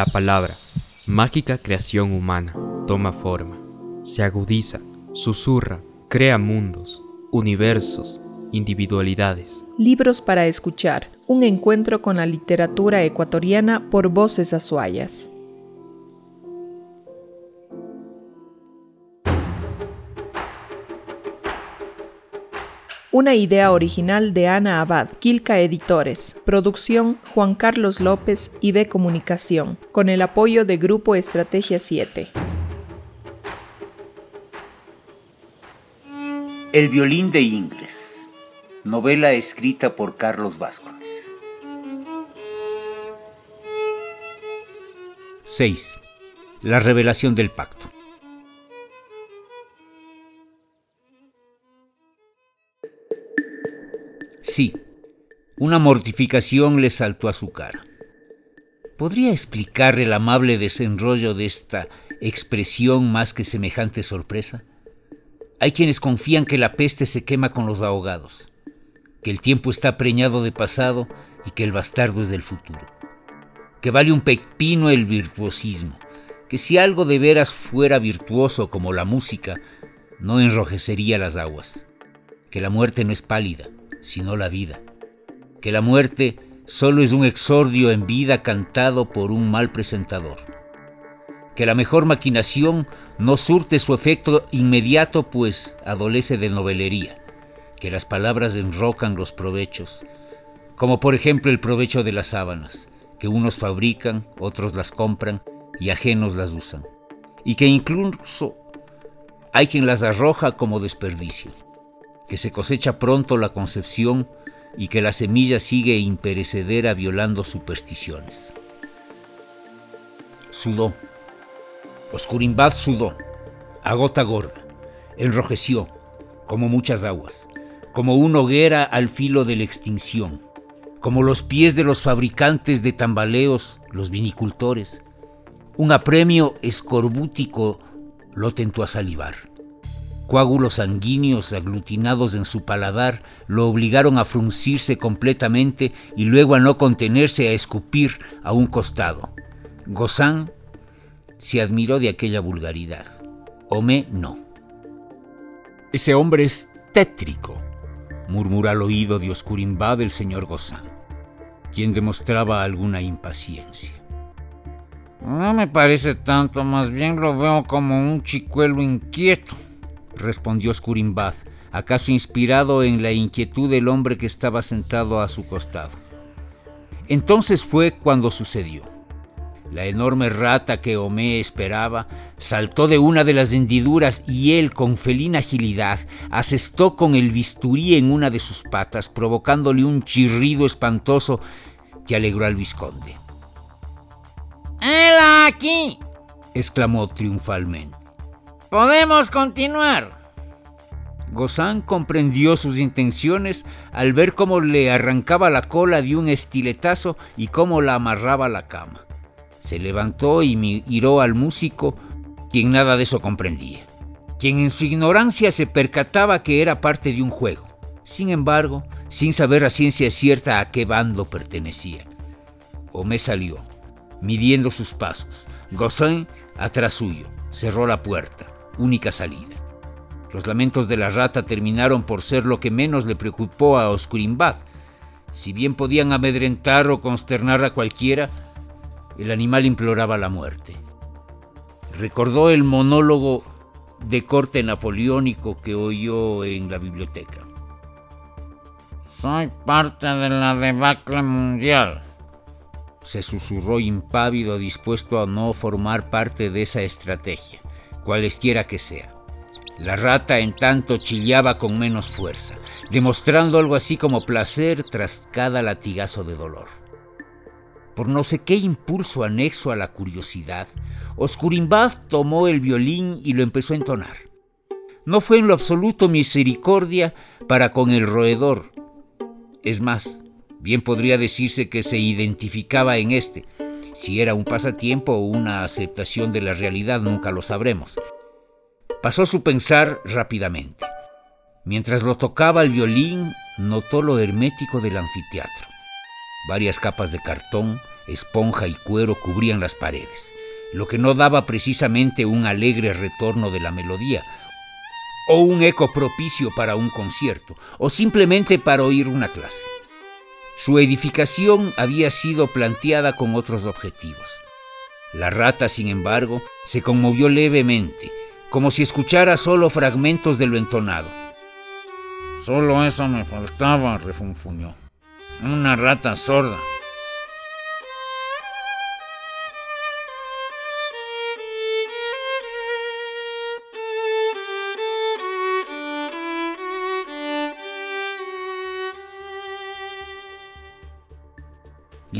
La palabra, mágica creación humana, toma forma, se agudiza, susurra, crea mundos, universos, individualidades. Libros para escuchar, un encuentro con la literatura ecuatoriana por voces azuayas. Una idea original de Ana Abad, Quilca Editores. Producción Juan Carlos López y B Comunicación, con el apoyo de Grupo Estrategia 7. El violín de Ingles. Novela escrita por Carlos Vázquez. 6. La revelación del pacto. Sí, una mortificación le saltó a su cara. ¿Podría explicar el amable desenrollo de esta expresión más que semejante sorpresa? Hay quienes confían que la peste se quema con los ahogados, que el tiempo está preñado de pasado y que el bastardo es del futuro, que vale un pepino el virtuosismo, que si algo de veras fuera virtuoso como la música, no enrojecería las aguas, que la muerte no es pálida, sino la vida. Que la muerte solo es un exordio en vida cantado por un mal presentador. Que la mejor maquinación no surte su efecto inmediato pues adolece de novelería. Que las palabras enrocan los provechos, como por ejemplo el provecho de las sábanas, que unos fabrican, otros las compran y ajenos las usan. Y que incluso hay quien las arroja como desperdicio que se cosecha pronto la concepción y que la semilla sigue imperecedera violando supersticiones. Sudó. Oscurimbad sudó, a gota gorda, enrojeció, como muchas aguas, como una hoguera al filo de la extinción, como los pies de los fabricantes de tambaleos, los vinicultores. Un apremio escorbútico lo tentó a salivar. Coágulos sanguíneos aglutinados en su paladar lo obligaron a fruncirse completamente y luego a no contenerse a escupir a un costado. Gozán se admiró de aquella vulgaridad. Homé no. Ese hombre es tétrico, murmuró al oído de Oscurimbad el señor Gozán, quien demostraba alguna impaciencia. No me parece tanto, más bien lo veo como un chicuelo inquieto respondió Scurimbad, acaso inspirado en la inquietud del hombre que estaba sentado a su costado. Entonces fue cuando sucedió. La enorme rata que Homé esperaba saltó de una de las hendiduras y él, con felina agilidad, asestó con el bisturí en una de sus patas, provocándole un chirrido espantoso que alegró al visconde. ¡Él aquí! exclamó triunfalmente. Podemos continuar. Gozán comprendió sus intenciones al ver cómo le arrancaba la cola de un estiletazo y cómo la amarraba a la cama. Se levantó y miró al músico, quien nada de eso comprendía, quien en su ignorancia se percataba que era parte de un juego, sin embargo, sin saber a ciencia cierta a qué bando pertenecía. Homé salió, midiendo sus pasos. Gozán, atrás suyo, cerró la puerta única salida. Los lamentos de la rata terminaron por ser lo que menos le preocupó a Oscurimbad. Si bien podían amedrentar o consternar a cualquiera, el animal imploraba la muerte. Recordó el monólogo de corte napoleónico que oyó en la biblioteca. Soy parte de la debacle mundial. Se susurró impávido, dispuesto a no formar parte de esa estrategia cualesquiera que sea. La rata en tanto chillaba con menos fuerza, demostrando algo así como placer tras cada latigazo de dolor. Por no sé qué impulso anexo a la curiosidad, Oscurimbad tomó el violín y lo empezó a entonar. No fue en lo absoluto misericordia para con el roedor. Es más, bien podría decirse que se identificaba en este, si era un pasatiempo o una aceptación de la realidad nunca lo sabremos. Pasó su pensar rápidamente. Mientras lo tocaba el violín, notó lo hermético del anfiteatro. Varias capas de cartón, esponja y cuero cubrían las paredes, lo que no daba precisamente un alegre retorno de la melodía, o un eco propicio para un concierto, o simplemente para oír una clase. Su edificación había sido planteada con otros objetivos. La rata, sin embargo, se conmovió levemente, como si escuchara solo fragmentos de lo entonado. Solo eso me faltaba, refunfuñó. Una rata sorda.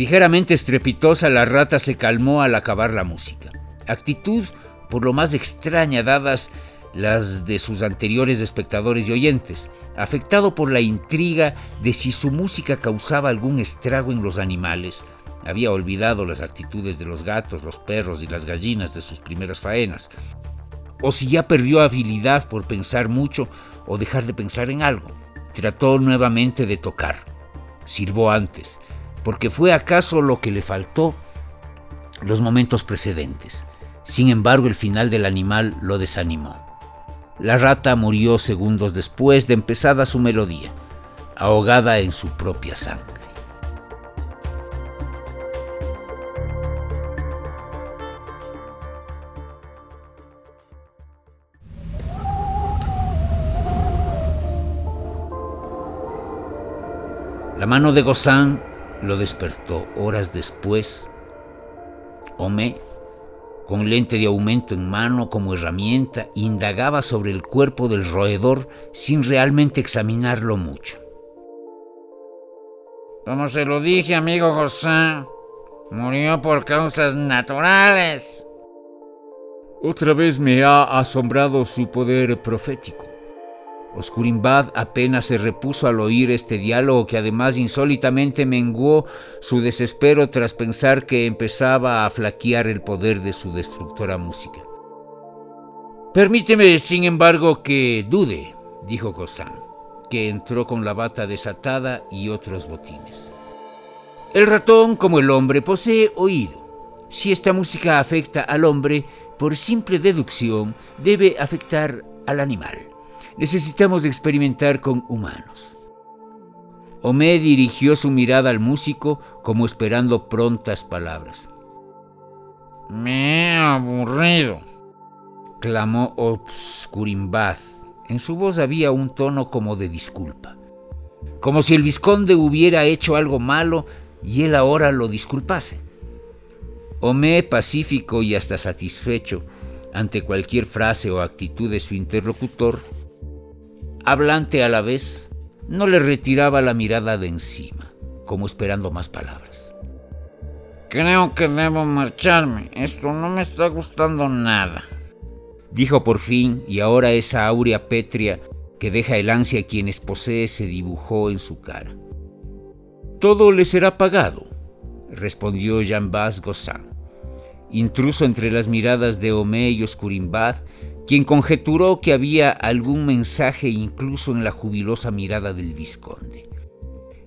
Ligeramente estrepitosa, la rata se calmó al acabar la música. Actitud por lo más extraña dadas las de sus anteriores espectadores y oyentes, afectado por la intriga de si su música causaba algún estrago en los animales. Había olvidado las actitudes de los gatos, los perros y las gallinas de sus primeras faenas. O si ya perdió habilidad por pensar mucho o dejar de pensar en algo. Trató nuevamente de tocar. Sirvó antes, porque fue acaso lo que le faltó los momentos precedentes. Sin embargo, el final del animal lo desanimó. La rata murió segundos después de empezada su melodía, ahogada en su propia sangre. La mano de Gozán lo despertó horas después. Homé con lente de aumento en mano como herramienta, indagaba sobre el cuerpo del roedor sin realmente examinarlo mucho. Como se lo dije, amigo José, murió por causas naturales. Otra vez me ha asombrado su poder profético. Oscurimbad apenas se repuso al oír este diálogo que además insólitamente menguó su desespero tras pensar que empezaba a flaquear el poder de su destructora música. Permíteme, sin embargo, que dude, dijo Gozán, que entró con la bata desatada y otros botines. El ratón, como el hombre, posee oído. Si esta música afecta al hombre, por simple deducción, debe afectar al animal necesitamos experimentar con humanos. Homé dirigió su mirada al músico como esperando prontas palabras. Me he aburrido, clamó Obscurimbad. En su voz había un tono como de disculpa, como si el visconde hubiera hecho algo malo y él ahora lo disculpase. Homé, pacífico y hasta satisfecho ante cualquier frase o actitud de su interlocutor, hablante a la vez, no le retiraba la mirada de encima, como esperando más palabras. Creo que debo marcharme. Esto no me está gustando nada. Dijo por fin, y ahora esa áurea pétrea que deja el ansia a quienes posee se dibujó en su cara. Todo le será pagado, respondió Jean-Bas Gossin, intruso entre las miradas de Homé y Oscurimbad quien conjeturó que había algún mensaje incluso en la jubilosa mirada del vizconde.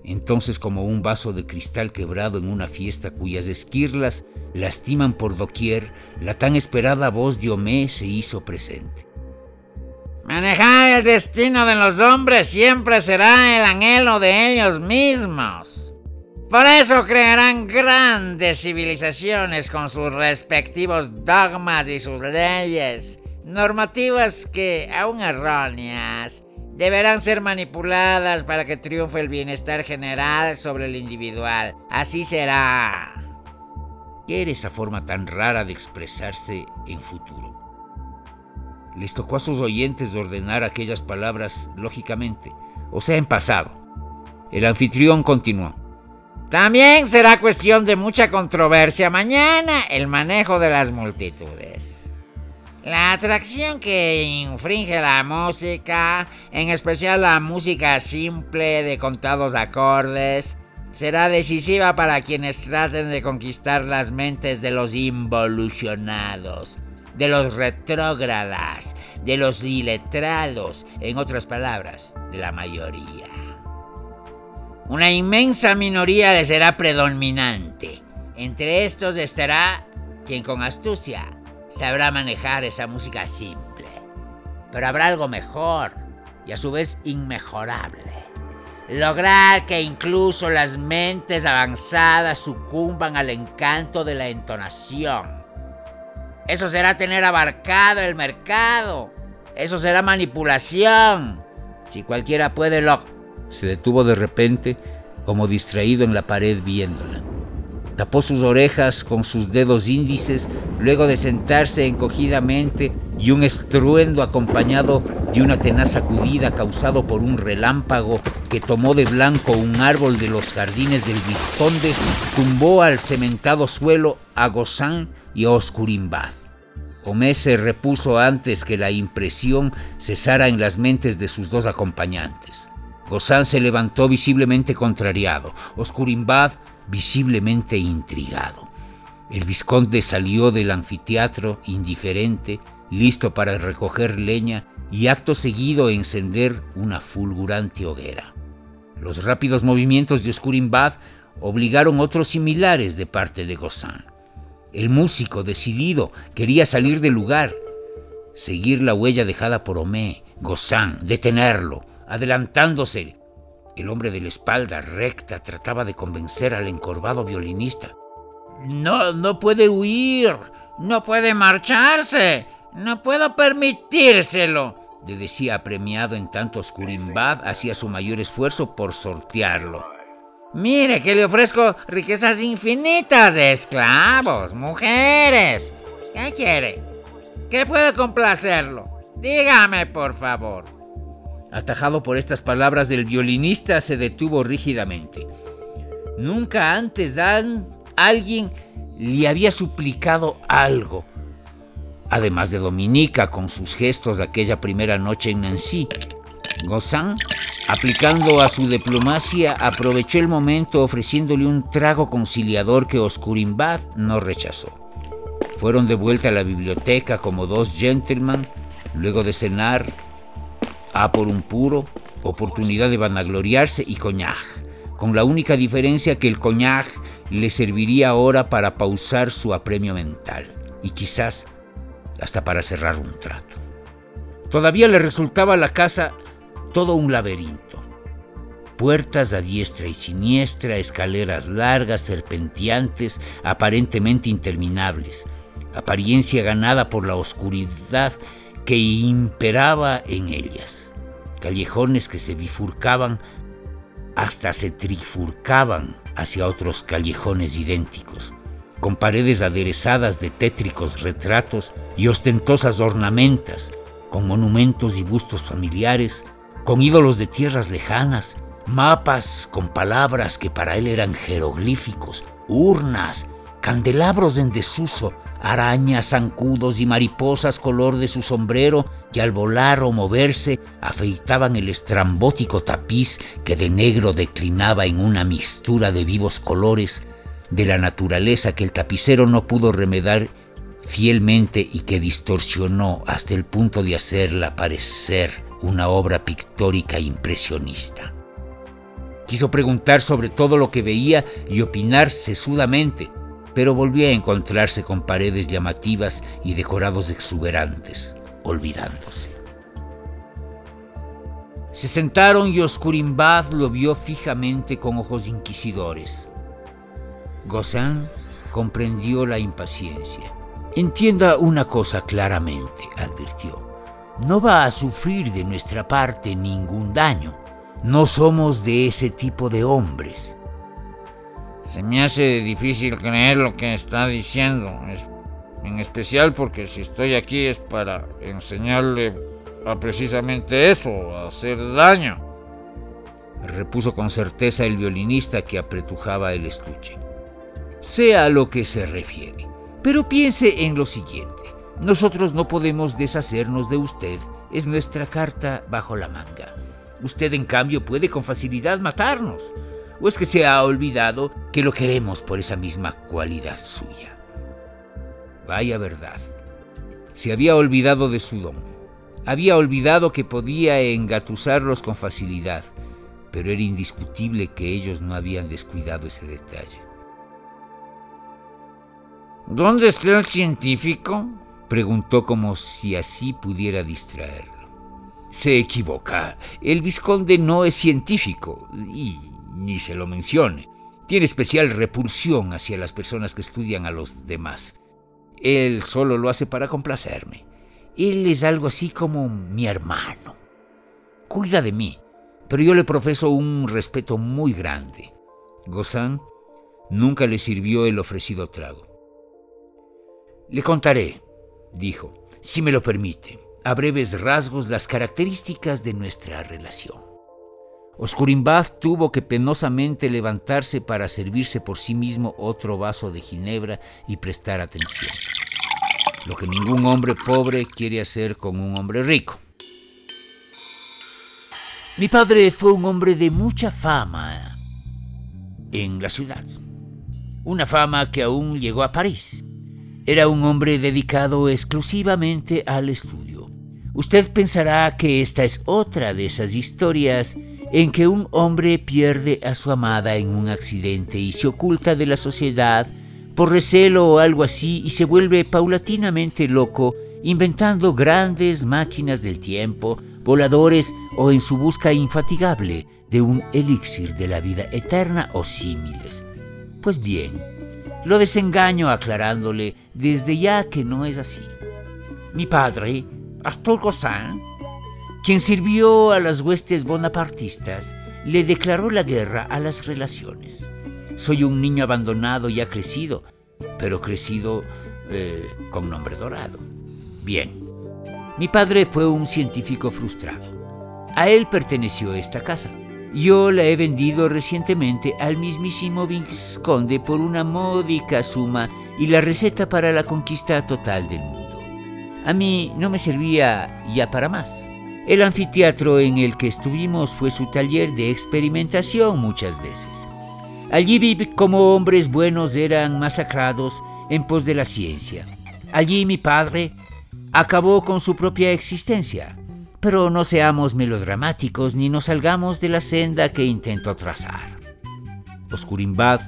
Entonces, como un vaso de cristal quebrado en una fiesta cuyas esquirlas lastiman por doquier, la tan esperada voz de Homé se hizo presente. Manejar el destino de los hombres siempre será el anhelo de ellos mismos. Por eso crearán grandes civilizaciones con sus respectivos dogmas y sus leyes normativas que, aún erróneas, deberán ser manipuladas para que triunfe el bienestar general sobre el individual. Así será. ¿Qué era esa forma tan rara de expresarse en futuro? Les tocó a sus oyentes ordenar aquellas palabras lógicamente, o sea, en pasado. El anfitrión continuó. También será cuestión de mucha controversia mañana el manejo de las multitudes. La atracción que infringe la música, en especial la música simple de contados acordes, será decisiva para quienes traten de conquistar las mentes de los involucionados, de los retrógradas, de los iletrados, en otras palabras, de la mayoría. Una inmensa minoría le será predominante Entre estos estará quien con astucia sabrá manejar esa música simple. Pero habrá algo mejor y a su vez inmejorable. Lograr que incluso las mentes avanzadas sucumban al encanto de la entonación. Eso será tener abarcado el mercado. Eso será manipulación. Si cualquiera puede lo... Se detuvo de repente, como distraído en la pared viéndola. Tapó sus orejas con sus dedos índices, luego de sentarse encogidamente y un estruendo acompañado de una tenaz sacudida causado por un relámpago que tomó de blanco un árbol de los jardines del Visconde, tumbó al cementado suelo a Gozán y a Oscurimbad. Homé se repuso antes que la impresión cesara en las mentes de sus dos acompañantes. Gozán se levantó visiblemente contrariado. Oscurimbad visiblemente intrigado. El vizconde salió del anfiteatro indiferente, listo para recoger leña y acto seguido encender una fulgurante hoguera. Los rápidos movimientos de Oscurimbad obligaron otros similares de parte de Gozán. El músico, decidido, quería salir del lugar, seguir la huella dejada por Homé, Gozán, detenerlo, adelantándose, el hombre de la espalda recta trataba de convencer al encorvado violinista. No, no puede huir, no puede marcharse, no puedo permitírselo, le decía apremiado en tanto Oscurimbad hacía su mayor esfuerzo por sortearlo. Mire que le ofrezco riquezas infinitas de esclavos, mujeres. ¿Qué quiere? ¿Qué puede complacerlo? Dígame, por favor. Atajado por estas palabras del violinista, se detuvo rígidamente. Nunca antes Dan, alguien le había suplicado algo, además de Dominica con sus gestos de aquella primera noche en Nancy. Gozán, aplicando a su diplomacia, aprovechó el momento ofreciéndole un trago conciliador que Oscurimbad no rechazó. Fueron de vuelta a la biblioteca como dos gentlemen, luego de cenar a por un puro, oportunidad de vanagloriarse y coñac, con la única diferencia que el coñac le serviría ahora para pausar su apremio mental y quizás hasta para cerrar un trato. Todavía le resultaba la casa todo un laberinto. Puertas a diestra y siniestra, escaleras largas, serpenteantes, aparentemente interminables, apariencia ganada por la oscuridad que imperaba en ellas callejones que se bifurcaban hasta se trifurcaban hacia otros callejones idénticos, con paredes aderezadas de tétricos retratos y ostentosas ornamentas, con monumentos y bustos familiares, con ídolos de tierras lejanas, mapas con palabras que para él eran jeroglíficos, urnas, candelabros en desuso, arañas, zancudos y mariposas color de su sombrero que al volar o moverse afeitaban el estrambótico tapiz que de negro declinaba en una mixtura de vivos colores de la naturaleza que el tapicero no pudo remedar fielmente y que distorsionó hasta el punto de hacerla parecer una obra pictórica impresionista. Quiso preguntar sobre todo lo que veía y opinar sesudamente, pero volvió a encontrarse con paredes llamativas y decorados exuberantes, olvidándose. Se sentaron y Oscurimbad lo vio fijamente con ojos inquisidores. Gozán comprendió la impaciencia. Entienda una cosa claramente, advirtió. No va a sufrir de nuestra parte ningún daño. No somos de ese tipo de hombres. Se me hace difícil creer lo que está diciendo, en especial porque si estoy aquí es para enseñarle a precisamente eso, a hacer daño. Repuso con certeza el violinista que apretujaba el estuche. Sea a lo que se refiere, pero piense en lo siguiente. Nosotros no podemos deshacernos de usted, es nuestra carta bajo la manga. Usted en cambio puede con facilidad matarnos. ¿O es que se ha olvidado que lo queremos por esa misma cualidad suya? Vaya verdad. Se había olvidado de su don. Había olvidado que podía engatusarlos con facilidad, pero era indiscutible que ellos no habían descuidado ese detalle. ¿Dónde está el científico? Preguntó como si así pudiera distraerlo. Se equivoca. El visconde no es científico y ni se lo mencione. Tiene especial repulsión hacia las personas que estudian a los demás. Él solo lo hace para complacerme. Él es algo así como mi hermano. Cuida de mí, pero yo le profeso un respeto muy grande. Gozán nunca le sirvió el ofrecido trago. Le contaré, dijo, si me lo permite, a breves rasgos las características de nuestra relación. Oscurimbad tuvo que penosamente levantarse para servirse por sí mismo otro vaso de ginebra y prestar atención. Lo que ningún hombre pobre quiere hacer con un hombre rico. Mi padre fue un hombre de mucha fama en la ciudad. Una fama que aún llegó a París. Era un hombre dedicado exclusivamente al estudio. Usted pensará que esta es otra de esas historias en que un hombre pierde a su amada en un accidente y se oculta de la sociedad por recelo o algo así y se vuelve paulatinamente loco inventando grandes máquinas del tiempo, voladores o en su busca infatigable de un elixir de la vida eterna o símiles. Pues bien, lo desengaño aclarándole desde ya que no es así. Mi padre, Arthur Cossin, quien sirvió a las huestes bonapartistas, le declaró la guerra a las relaciones. Soy un niño abandonado y ha crecido, pero crecido eh, con nombre dorado. Bien, mi padre fue un científico frustrado. A él perteneció esta casa. Yo la he vendido recientemente al mismísimo Visconde por una módica suma y la receta para la conquista total del mundo. A mí no me servía ya para más. El anfiteatro en el que estuvimos fue su taller de experimentación muchas veces. Allí vi como hombres buenos eran masacrados en pos de la ciencia. Allí mi padre acabó con su propia existencia. Pero no seamos melodramáticos ni nos salgamos de la senda que intentó trazar. Oscurimbad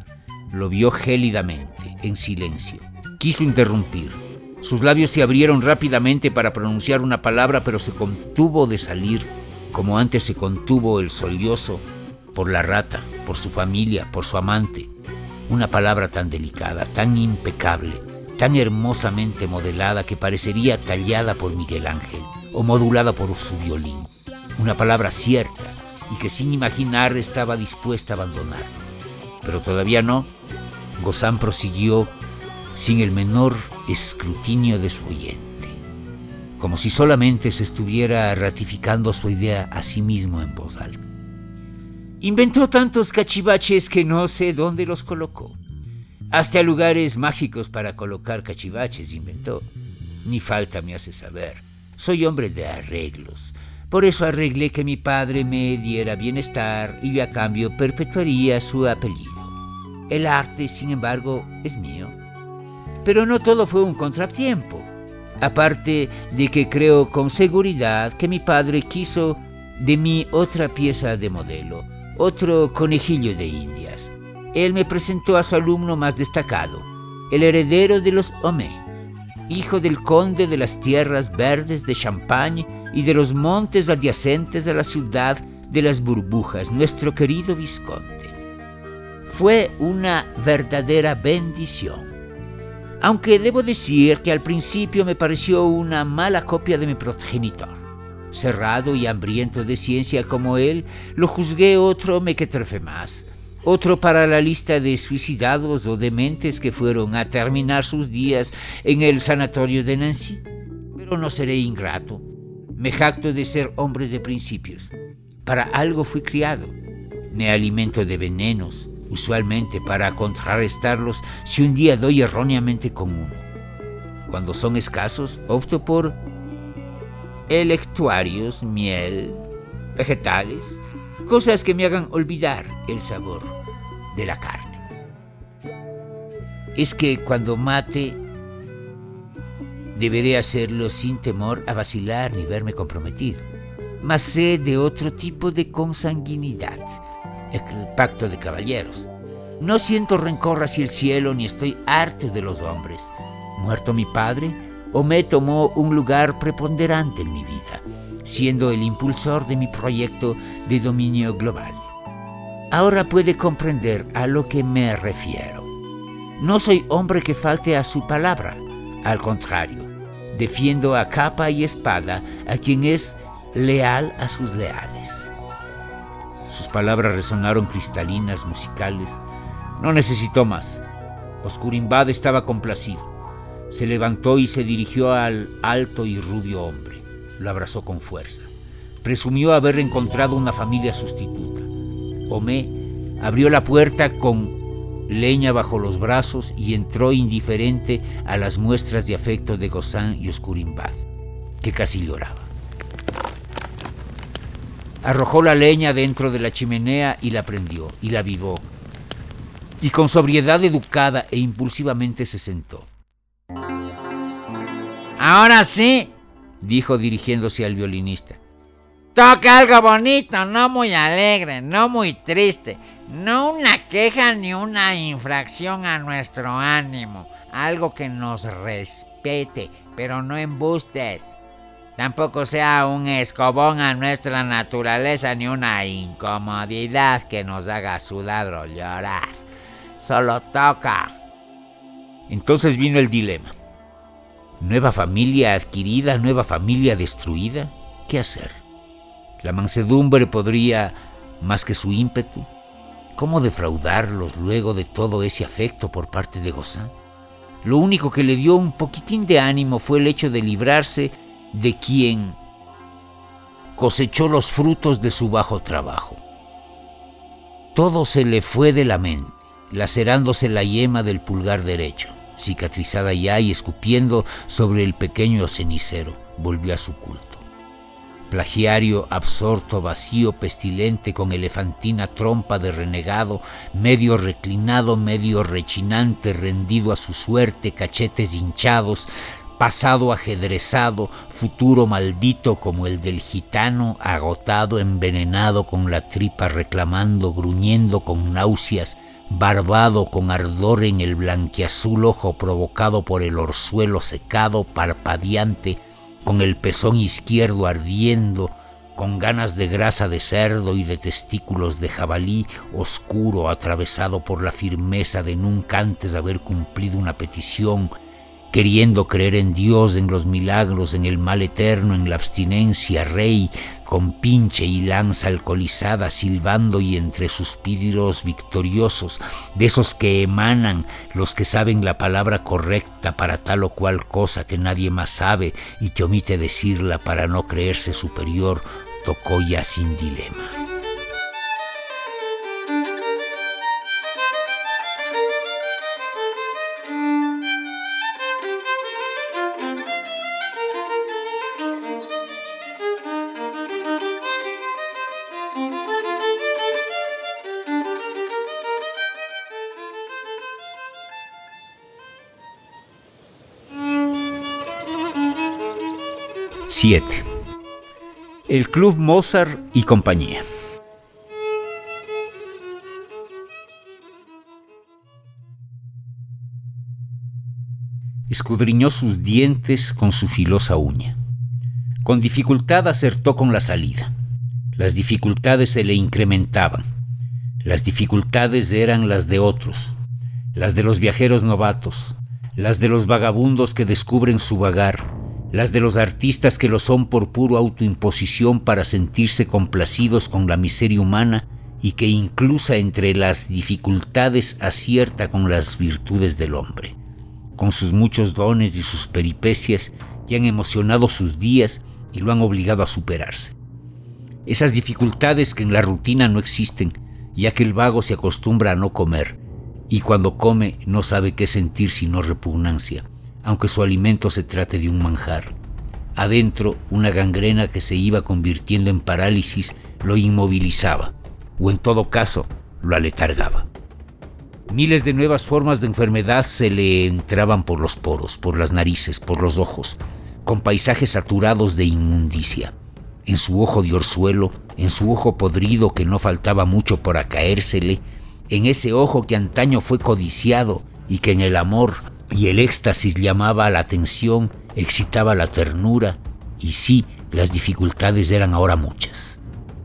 lo vio gélidamente, en silencio. Quiso interrumpir sus labios se abrieron rápidamente para pronunciar una palabra, pero se contuvo de salir, como antes se contuvo el sollozo, por la rata, por su familia, por su amante. Una palabra tan delicada, tan impecable, tan hermosamente modelada que parecería tallada por Miguel Ángel o modulada por su violín. Una palabra cierta y que sin imaginar estaba dispuesta a abandonar. Pero todavía no. Gozán prosiguió sin el menor escrutinio de su oyente, como si solamente se estuviera ratificando su idea a sí mismo en voz alta. Inventó tantos cachivaches que no sé dónde los colocó. Hasta lugares mágicos para colocar cachivaches inventó. Ni falta me hace saber. Soy hombre de arreglos. Por eso arreglé que mi padre me diera bienestar y a cambio perpetuaría su apellido. El arte, sin embargo, es mío pero no todo fue un contratiempo. Aparte de que creo con seguridad que mi padre quiso de mí otra pieza de modelo, otro conejillo de indias. Él me presentó a su alumno más destacado, el heredero de los Homé, hijo del conde de las tierras verdes de Champagne y de los montes adyacentes a la ciudad de las burbujas, nuestro querido Visconde. Fue una verdadera bendición. Aunque debo decir que al principio me pareció una mala copia de mi progenitor. Cerrado y hambriento de ciencia como él, lo juzgué otro mequetrefe más, otro para la lista de suicidados o dementes que fueron a terminar sus días en el sanatorio de Nancy. Pero no seré ingrato. Me jacto de ser hombre de principios. Para algo fui criado. Me alimento de venenos, usualmente para contrarrestarlos si un día doy erróneamente con uno. Cuando son escasos, opto por electuarios, miel, vegetales, cosas que me hagan olvidar el sabor de la carne. Es que cuando mate, deberé hacerlo sin temor a vacilar ni verme comprometido. Mas sé de otro tipo de consanguinidad el pacto de caballeros. No siento rencor hacia el cielo ni estoy harto de los hombres. Muerto mi padre, Omé tomó un lugar preponderante en mi vida, siendo el impulsor de mi proyecto de dominio global. Ahora puede comprender a lo que me refiero. No soy hombre que falte a su palabra, al contrario, defiendo a capa y espada a quien es leal a sus leales. Palabras resonaron cristalinas, musicales. No necesitó más. Oscurimbad estaba complacido. Se levantó y se dirigió al alto y rubio hombre. Lo abrazó con fuerza. Presumió haber encontrado una familia sustituta. Homé abrió la puerta con leña bajo los brazos y entró indiferente a las muestras de afecto de Gozán y Oscurimbad, que casi lloraba. Arrojó la leña dentro de la chimenea y la prendió, y la avivó. Y con sobriedad educada e impulsivamente se sentó. Ahora sí, dijo dirigiéndose al violinista. Toca algo bonito, no muy alegre, no muy triste, no una queja ni una infracción a nuestro ánimo, algo que nos respete, pero no embustes. Tampoco sea un escobón a nuestra naturaleza ni una incomodidad que nos haga sudar o llorar. Solo toca. Entonces vino el dilema. Nueva familia adquirida, nueva familia destruida. ¿Qué hacer? La mansedumbre podría, más que su ímpetu, ¿cómo defraudarlos luego de todo ese afecto por parte de Gozán? Lo único que le dio un poquitín de ánimo fue el hecho de librarse de quien cosechó los frutos de su bajo trabajo. Todo se le fue de la mente, lacerándose la yema del pulgar derecho cicatrizada ya y escupiendo sobre el pequeño cenicero, volvió a su culto. Plagiario, absorto, vacío, pestilente, con elefantina trompa de renegado, medio reclinado, medio rechinante, rendido a su suerte, cachetes hinchados, pasado ajedrezado, futuro maldito como el del gitano, agotado, envenenado, con la tripa reclamando, gruñendo con náuseas, barbado con ardor en el blanqueazul ojo provocado por el orzuelo secado, parpadeante, con el pezón izquierdo ardiendo, con ganas de grasa de cerdo y de testículos de jabalí, oscuro, atravesado por la firmeza de nunca antes haber cumplido una petición, queriendo creer en Dios, en los milagros, en el mal eterno, en la abstinencia, rey, con pinche y lanza alcoholizada, silbando y entre suspiros victoriosos, de esos que emanan los que saben la palabra correcta para tal o cual cosa que nadie más sabe y que omite decirla para no creerse superior, tocó ya sin dilema. 7. El Club Mozart y compañía. Escudriñó sus dientes con su filosa uña. Con dificultad acertó con la salida. Las dificultades se le incrementaban. Las dificultades eran las de otros, las de los viajeros novatos, las de los vagabundos que descubren su vagar, las de los artistas que lo son por puro autoimposición para sentirse complacidos con la miseria humana y que incluso entre las dificultades acierta con las virtudes del hombre. Con sus muchos dones y sus peripecias que han emocionado sus días y lo han obligado a superarse. Esas dificultades que en la rutina no existen, ya que el vago se acostumbra a no comer, y cuando come no sabe qué sentir sino repugnancia aunque su alimento se trate de un manjar. Adentro, una gangrena que se iba convirtiendo en parálisis lo inmovilizaba, o en todo caso, lo aletargaba. Miles de nuevas formas de enfermedad se le entraban por los poros, por las narices, por los ojos, con paisajes saturados de inmundicia. En su ojo de orzuelo, en su ojo podrido que no faltaba mucho para caérsele, en ese ojo que antaño fue codiciado y que en el amor y el éxtasis llamaba la atención, excitaba la ternura, y sí, las dificultades eran ahora muchas,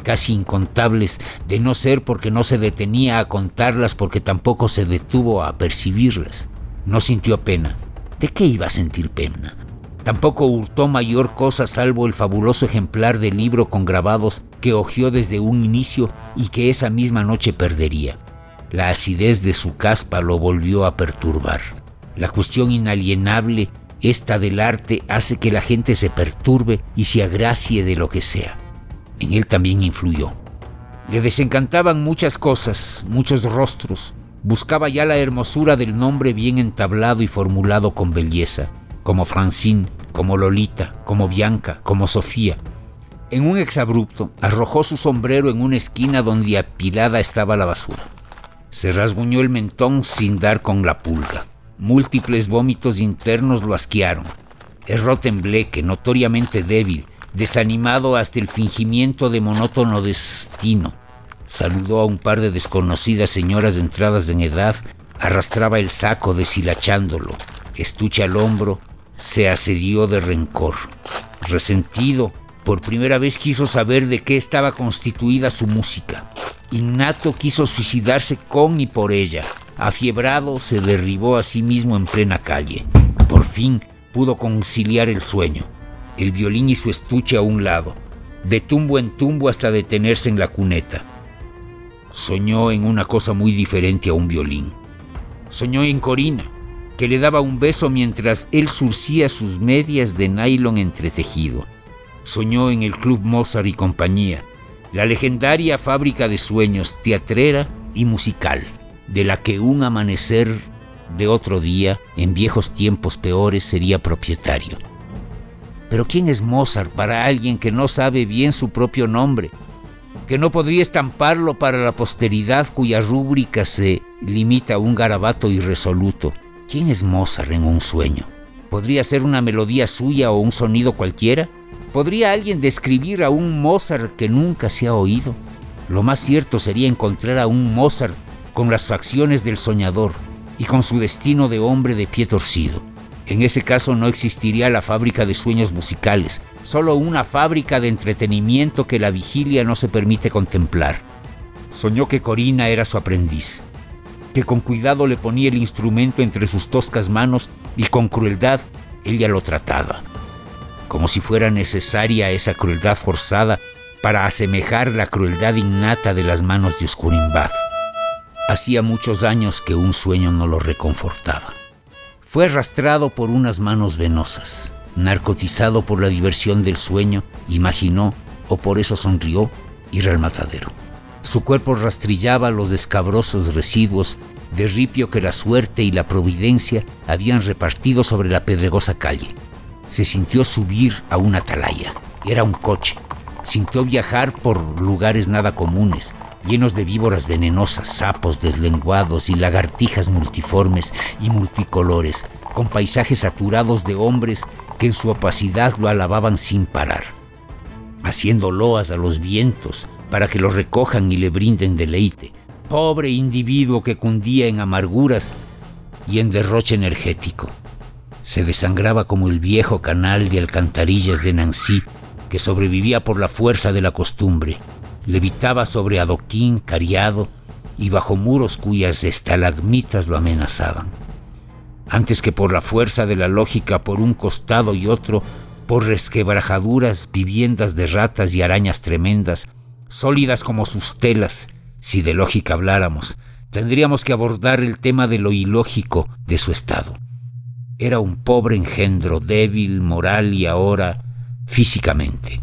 casi incontables, de no ser porque no se detenía a contarlas, porque tampoco se detuvo a percibirlas. No sintió pena. ¿De qué iba a sentir pena? Tampoco hurtó mayor cosa salvo el fabuloso ejemplar de libro con grabados que hojeó desde un inicio y que esa misma noche perdería. La acidez de su caspa lo volvió a perturbar. La cuestión inalienable, esta del arte, hace que la gente se perturbe y se agracie de lo que sea. En él también influyó. Le desencantaban muchas cosas, muchos rostros. Buscaba ya la hermosura del nombre bien entablado y formulado con belleza, como Francine, como Lolita, como Bianca, como Sofía. En un exabrupto, arrojó su sombrero en una esquina donde apilada estaba la basura. Se rasguñó el mentón sin dar con la pulga. Múltiples vómitos internos lo asquearon. Erró tembleque, notoriamente débil, desanimado hasta el fingimiento de monótono destino. Saludó a un par de desconocidas señoras de entradas en edad, arrastraba el saco deshilachándolo, estuche al hombro, se asedió de rencor. Resentido, por primera vez quiso saber de qué estaba constituida su música. Innato quiso suicidarse con y por ella. Afiebrado, se derribó a sí mismo en plena calle. Por fin pudo conciliar el sueño. El violín y su estuche a un lado, de tumbo en tumbo hasta detenerse en la cuneta. Soñó en una cosa muy diferente a un violín. Soñó en Corina, que le daba un beso mientras él surcía sus medias de nylon entretejido. Soñó en el Club Mozart y compañía, la legendaria fábrica de sueños teatrera y musical de la que un amanecer de otro día, en viejos tiempos peores, sería propietario. Pero ¿quién es Mozart para alguien que no sabe bien su propio nombre? Que no podría estamparlo para la posteridad cuya rúbrica se limita a un garabato irresoluto. ¿Quién es Mozart en un sueño? ¿Podría ser una melodía suya o un sonido cualquiera? ¿Podría alguien describir a un Mozart que nunca se ha oído? Lo más cierto sería encontrar a un Mozart con las facciones del soñador y con su destino de hombre de pie torcido. En ese caso no existiría la fábrica de sueños musicales, solo una fábrica de entretenimiento que la vigilia no se permite contemplar. Soñó que Corina era su aprendiz, que con cuidado le ponía el instrumento entre sus toscas manos y con crueldad ella lo trataba, como si fuera necesaria esa crueldad forzada para asemejar la crueldad innata de las manos de Oscurimbad. Hacía muchos años que un sueño no lo reconfortaba. Fue arrastrado por unas manos venosas, narcotizado por la diversión del sueño, imaginó, o por eso sonrió, ir al matadero. Su cuerpo rastrillaba los escabrosos residuos de ripio que la suerte y la providencia habían repartido sobre la pedregosa calle. Se sintió subir a una atalaya. Era un coche. Sintió viajar por lugares nada comunes, llenos de víboras venenosas, sapos deslenguados y lagartijas multiformes y multicolores, con paisajes saturados de hombres que en su opacidad lo alababan sin parar, haciendo loas a los vientos para que los recojan y le brinden deleite. Pobre individuo que cundía en amarguras y en derroche energético. Se desangraba como el viejo canal de alcantarillas de Nancy que sobrevivía por la fuerza de la costumbre levitaba sobre adoquín cariado y bajo muros cuyas estalagmitas lo amenazaban. Antes que por la fuerza de la lógica por un costado y otro, por resquebrajaduras, viviendas de ratas y arañas tremendas, sólidas como sus telas, si de lógica habláramos, tendríamos que abordar el tema de lo ilógico de su estado. Era un pobre engendro, débil, moral y ahora físicamente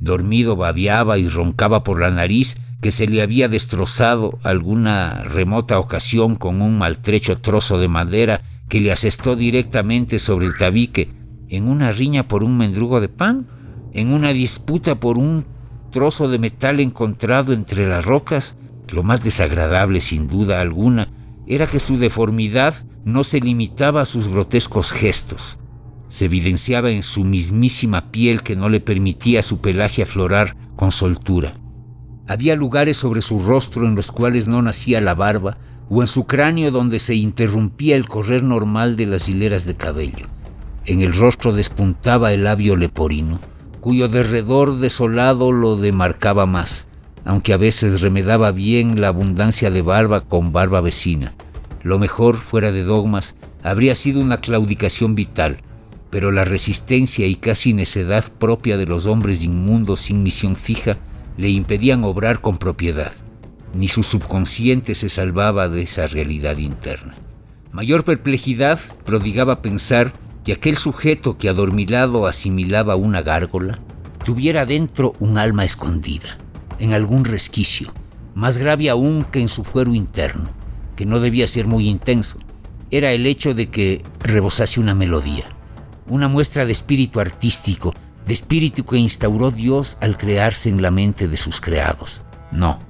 Dormido babeaba y roncaba por la nariz que se le había destrozado alguna remota ocasión con un maltrecho trozo de madera que le asestó directamente sobre el tabique, en una riña por un mendrugo de pan, en una disputa por un trozo de metal encontrado entre las rocas. Lo más desagradable, sin duda alguna, era que su deformidad no se limitaba a sus grotescos gestos se evidenciaba en su mismísima piel que no le permitía su pelaje aflorar con soltura. Había lugares sobre su rostro en los cuales no nacía la barba, o en su cráneo donde se interrumpía el correr normal de las hileras de cabello. En el rostro despuntaba el labio leporino, cuyo derredor desolado lo demarcaba más, aunque a veces remedaba bien la abundancia de barba con barba vecina. Lo mejor, fuera de dogmas, habría sido una claudicación vital, pero la resistencia y casi necedad propia de los hombres inmundos sin misión fija le impedían obrar con propiedad. Ni su subconsciente se salvaba de esa realidad interna. Mayor perplejidad prodigaba pensar que aquel sujeto que adormilado asimilaba una gárgola tuviera dentro un alma escondida, en algún resquicio, más grave aún que en su fuero interno, que no debía ser muy intenso, era el hecho de que rebosase una melodía, una muestra de espíritu artístico, de espíritu que instauró Dios al crearse en la mente de sus creados. No,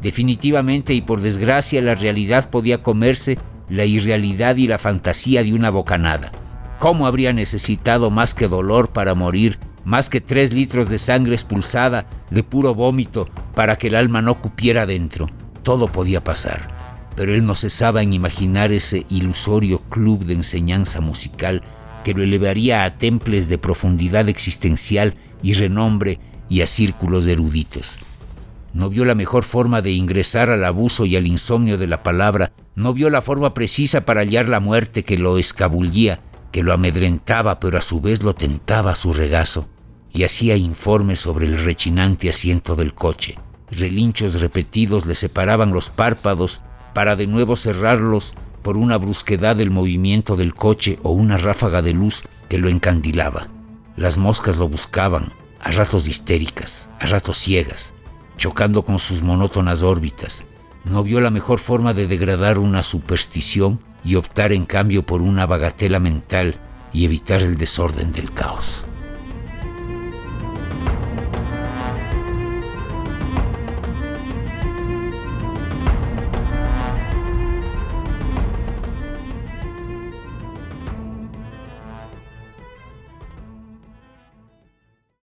definitivamente y por desgracia la realidad podía comerse la irrealidad y la fantasía de una bocanada. ¿Cómo habría necesitado más que dolor para morir, más que tres litros de sangre expulsada de puro vómito para que el alma no cupiera dentro? Todo podía pasar pero él no cesaba en imaginar ese ilusorio club de enseñanza musical que lo elevaría a temples de profundidad existencial y renombre y a círculos de eruditos. No vio la mejor forma de ingresar al abuso y al insomnio de la palabra, no vio la forma precisa para hallar la muerte que lo escabullía, que lo amedrentaba, pero a su vez lo tentaba a su regazo, y hacía informes sobre el rechinante asiento del coche. Relinchos repetidos le separaban los párpados para de nuevo cerrarlos por una brusquedad del movimiento del coche o una ráfaga de luz que lo encandilaba. Las moscas lo buscaban, a ratos histéricas, a ratos ciegas, chocando con sus monótonas órbitas. No vio la mejor forma de degradar una superstición y optar en cambio por una bagatela mental y evitar el desorden del caos.